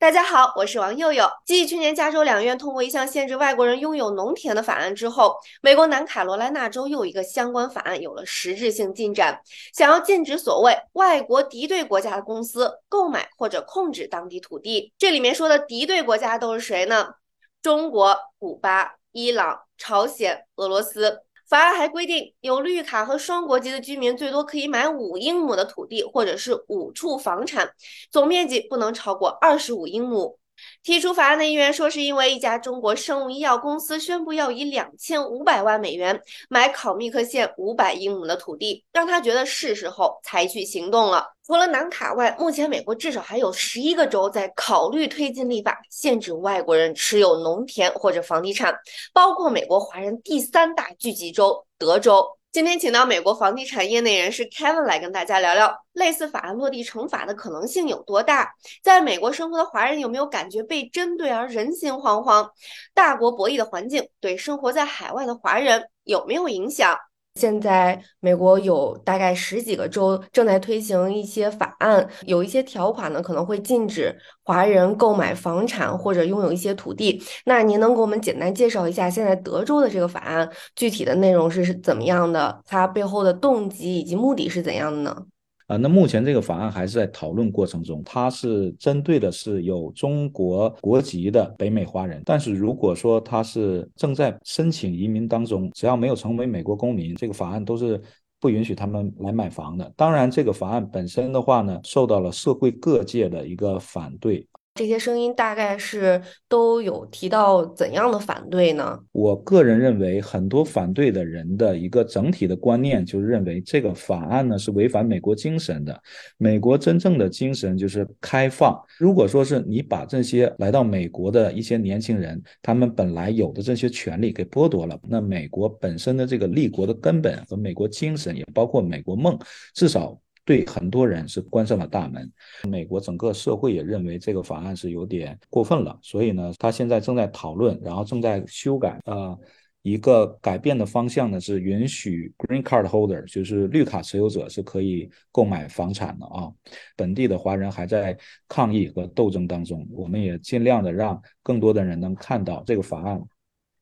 大家好，我是王佑佑。继去年加州两院通过一项限制外国人拥有农田的法案之后，美国南卡罗来纳州又一个相关法案有了实质性进展，想要禁止所谓外国敌对国家的公司购买或者控制当地土地。这里面说的敌对国家都是谁呢？中国、古巴、伊朗、朝鲜、俄罗斯。法案还规定，有绿卡和双国籍的居民最多可以买五英亩的土地，或者是五处房产，总面积不能超过二十五英亩。提出法案的议员说，是因为一家中国生物医药公司宣布要以两千五百万美元买考密克县五百英亩的土地，让他觉得是时候采取行动了。除了南卡外，目前美国至少还有十一个州在考虑推进立法，限制外国人持有农田或者房地产，包括美国华人第三大聚集州德州。今天请到美国房地产业内人士 Kevin 来跟大家聊聊，类似法案落地成法的可能性有多大？在美国生活的华人有没有感觉被针对而人心惶惶？大国博弈的环境对生活在海外的华人有没有影响？现在美国有大概十几个州正在推行一些法案，有一些条款呢可能会禁止华人购买房产或者拥有一些土地。那您能给我们简单介绍一下现在德州的这个法案具体的内容是怎么样的？它背后的动机以及目的是怎样的呢？啊，那目前这个法案还是在讨论过程中，它是针对的是有中国国籍的北美华人，但是如果说他是正在申请移民当中，只要没有成为美国公民，这个法案都是不允许他们来买房的。当然，这个法案本身的话呢，受到了社会各界的一个反对。这些声音大概是都有提到怎样的反对呢？我个人认为，很多反对的人的一个整体的观念就是认为这个法案呢是违反美国精神的。美国真正的精神就是开放。如果说是你把这些来到美国的一些年轻人，他们本来有的这些权利给剥夺了，那美国本身的这个立国的根本和美国精神，也包括美国梦，至少。对很多人是关上了大门，美国整个社会也认为这个法案是有点过分了，所以呢，他现在正在讨论，然后正在修改。呃，一个改变的方向呢是允许 Green Card Holder，就是绿卡持有者是可以购买房产的啊。本地的华人还在抗议和斗争当中，我们也尽量的让更多的人能看到这个法案。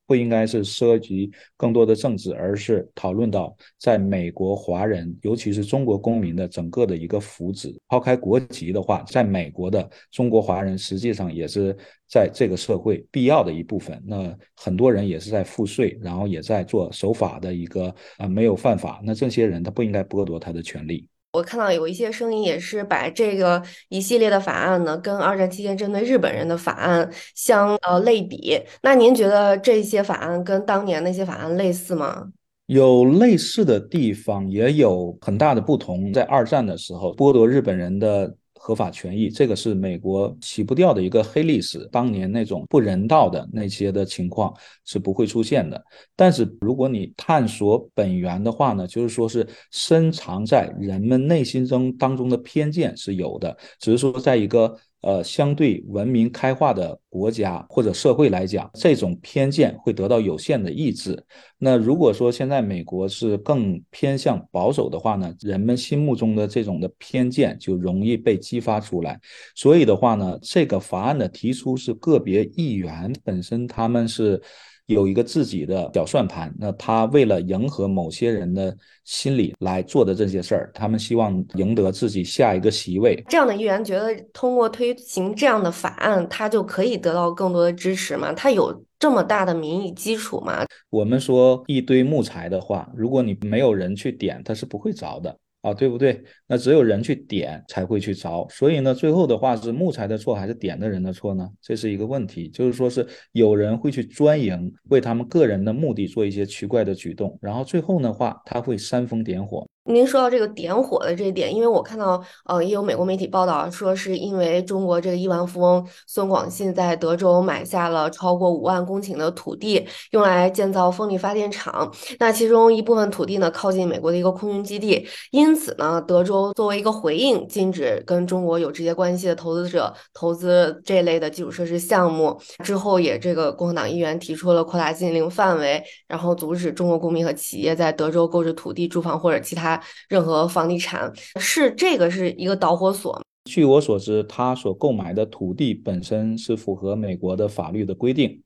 不应该是涉及更多的政治，而是讨论到在美国华人，尤其是中国公民的整个的一个福祉。抛开国籍的话，在美国的中国华人实际上也是在这个社会必要的一部分。那很多人也是在付税，然后也在做守法的一个啊，没有犯法。那这些人他不应该剥夺他的权利。我看到有一些声音也是把这个一系列的法案呢，跟二战期间针对日本人的法案相呃类比。那您觉得这些法案跟当年那些法案类似吗？有类似的地方，也有很大的不同。在二战的时候，剥夺日本人的。合法权益，这个是美国洗不掉的一个黑历史。当年那种不人道的那些的情况是不会出现的。但是如果你探索本源的话呢，就是说是深藏在人们内心中当中的偏见是有的，只是说在一个。呃，相对文明开化的国家或者社会来讲，这种偏见会得到有限的抑制。那如果说现在美国是更偏向保守的话呢，人们心目中的这种的偏见就容易被激发出来。所以的话呢，这个法案的提出是个别议员本身他们是。有一个自己的小算盘，那他为了迎合某些人的心理来做的这些事儿，他们希望赢得自己下一个席位。这样的议员觉得，通过推行这样的法案，他就可以得到更多的支持吗？他有这么大的民意基础吗？我们说一堆木材的话，如果你没有人去点，它是不会着的。啊，对不对？那只有人去点才会去着，所以呢，最后的话是木材的错还是点的人的错呢？这是一个问题，就是说是有人会去专营，为他们个人的目的做一些奇怪的举动，然后最后的话他会煽风点火。您说到这个点火的这一点，因为我看到，呃，也有美国媒体报道说，是因为中国这个亿万富翁孙广信在德州买下了超过五万公顷的土地，用来建造风力发电厂。那其中一部分土地呢，靠近美国的一个空军基地，因此呢，德州作为一个回应，禁止跟中国有直接关系的投资者投资这类的基础设施项目。之后也这个共和党议员提出了扩大禁令范围，然后阻止中国公民和企业在德州购置土地、住房或者其他。任何房地产是这个是一个导火索。据我所知，他所购买的土地本身是符合美国的法律的规定。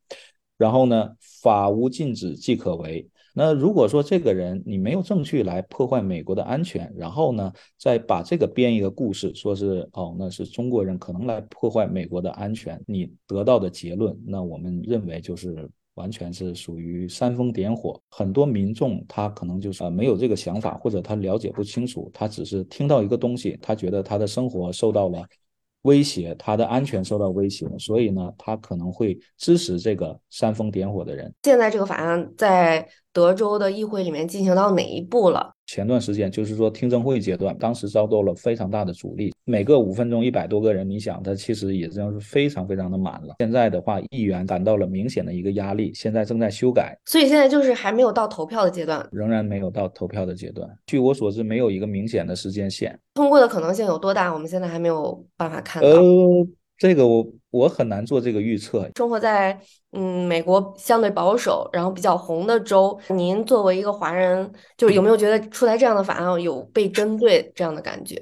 然后呢，法无禁止即可为。那如果说这个人你没有证据来破坏美国的安全，然后呢，再把这个编一个故事，说是哦，那是中国人可能来破坏美国的安全，你得到的结论，那我们认为就是。完全是属于煽风点火，很多民众他可能就是呃没有这个想法，或者他了解不清楚，他只是听到一个东西，他觉得他的生活受到了威胁，他的安全受到威胁，所以呢，他可能会支持这个煽风点火的人。现在这个法案在。德州的议会里面进行到哪一步了？前段时间就是说听证会阶段，当时遭到了非常大的阻力，每个五分钟一百多个人，你想，它其实也真是非常非常的满了。现在的话，议员感到了明显的一个压力，现在正在修改，所以现在就是还没有到投票的阶段，仍然没有到投票的阶段。据我所知，没有一个明显的时间线，通过的可能性有多大？我们现在还没有办法看到。这个我我很难做这个预测。生活在嗯美国相对保守，然后比较红的州，您作为一个华人，就是有没有觉得出台这样的法案有被针对这样的感觉？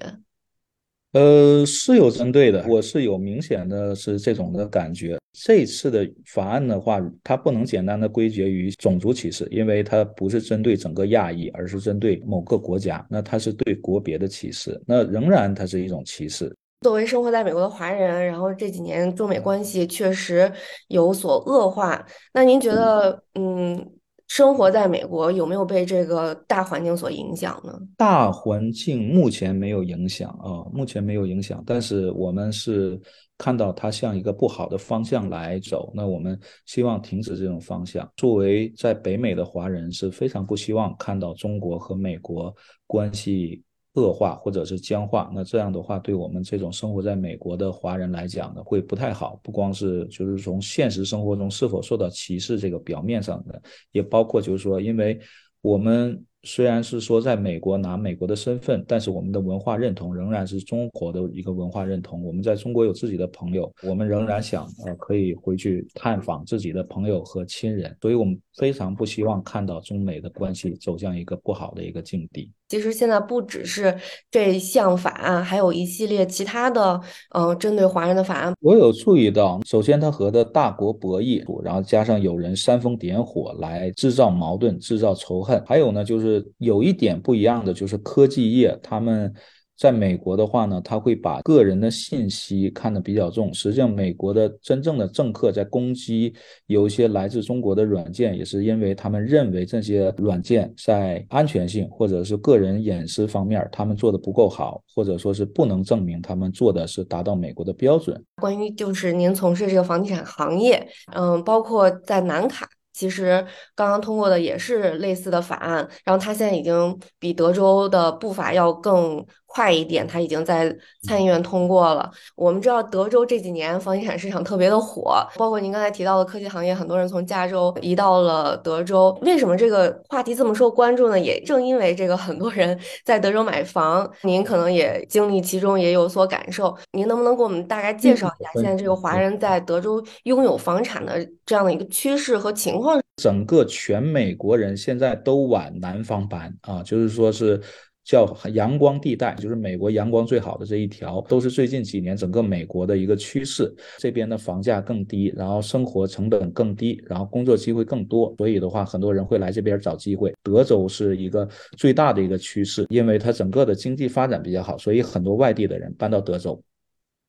呃，是有针对的，我是有明显的是这种的感觉。这次的法案的话，它不能简单的归结于种族歧视，因为它不是针对整个亚裔，而是针对某个国家，那它是对国别的歧视，那仍然它是一种歧视。作为生活在美国的华人，然后这几年中美关系确实有所恶化。那您觉得，嗯，生活在美国有没有被这个大环境所影响呢？大环境目前没有影响啊，目前没有影响。但是我们是看到它向一个不好的方向来走，那我们希望停止这种方向。作为在北美的华人，是非常不希望看到中国和美国关系。恶化或者是僵化，那这样的话，对我们这种生活在美国的华人来讲呢，会不太好。不光是就是从现实生活中是否受到歧视这个表面上的，也包括就是说，因为我们。虽然是说在美国拿美国的身份，但是我们的文化认同仍然是中国的一个文化认同。我们在中国有自己的朋友，我们仍然想呃可以回去探访自己的朋友和亲人，所以我们非常不希望看到中美的关系走向一个不好的一个境地。其实现在不只是这项法案，还有一系列其他的呃针对华人的法案。我有注意到，首先它和的大国博弈，然后加上有人煽风点火来制造矛盾、制造仇恨，还有呢就是。有一点不一样的，就是科技业，他们在美国的话呢，他会把个人的信息看得比较重。实际上，美国的真正的政客在攻击有一些来自中国的软件，也是因为他们认为这些软件在安全性或者是个人隐私方面，他们做的不够好，或者说是不能证明他们做的是达到美国的标准。关于就是您从事这个房地产行业，嗯，包括在南卡。其实刚刚通过的也是类似的法案，然后它现在已经比德州的步伐要更。快一点，它已经在参议院通过了。我们知道德州这几年房地产市场特别的火，包括您刚才提到的科技行业，很多人从加州移到了德州。为什么这个话题这么受关注呢？也正因为这个很多人 在德州买房，您可能也经历其中，也有所感受。您能不能给我们大概介绍一下现在这个华人在德州拥有房产的这样的一个趋势和情况？整个全美国人现在都往南方搬啊，就是说是。叫阳光地带，就是美国阳光最好的这一条，都是最近几年整个美国的一个趋势。这边的房价更低，然后生活成本更低，然后工作机会更多，所以的话，很多人会来这边找机会。德州是一个最大的一个趋势，因为它整个的经济发展比较好，所以很多外地的人搬到德州。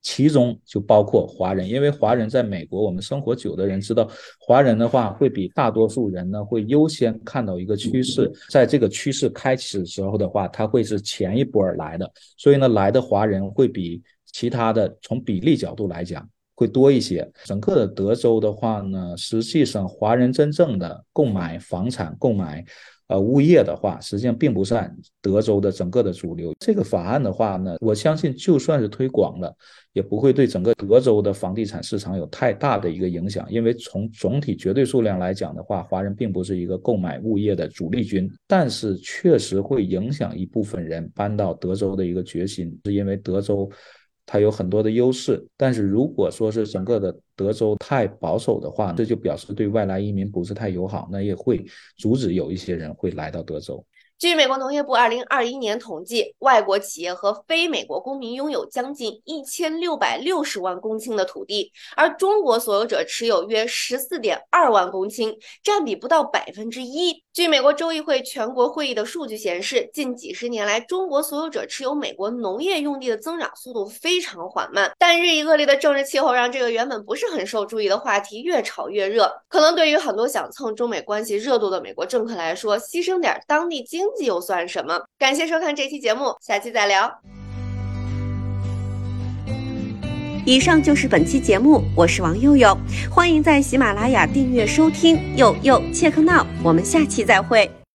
其中就包括华人，因为华人在美国，我们生活久的人知道，华人的话会比大多数人呢会优先看到一个趋势，在这个趋势开始的时候的话，他会是前一波来的，所以呢来的华人会比其他的从比例角度来讲会多一些。整个的德州的话呢，实际上华人真正的购买房产、购买。呃物业的话，实际上并不算德州的整个的主流。这个法案的话呢，我相信就算是推广了，也不会对整个德州的房地产市场有太大的一个影响，因为从总体绝对数量来讲的话，华人并不是一个购买物业的主力军，但是确实会影响一部分人搬到德州的一个决心，是因为德州。它有很多的优势，但是如果说是整个的德州太保守的话，这就表示对外来移民不是太友好，那也会阻止有一些人会来到德州。据美国农业部二零二一年统计，外国企业和非美国公民拥有将近一千六百六十万公顷的土地，而中国所有者持有约十四点二万公顷，占比不到百分之一。据美国州议会全国会议的数据显示，近几十年来，中国所有者持有美国农业用地的增长速度非常缓慢。但日益恶劣的政治气候让这个原本不是很受注意的话题越炒越热。可能对于很多想蹭中美关系热度的美国政客来说，牺牲点当地经济又算什么？感谢收看这期节目，下期再聊。以上就是本期节目，我是王佑佑，欢迎在喜马拉雅订阅收听。佑佑切克闹，我们下期再会。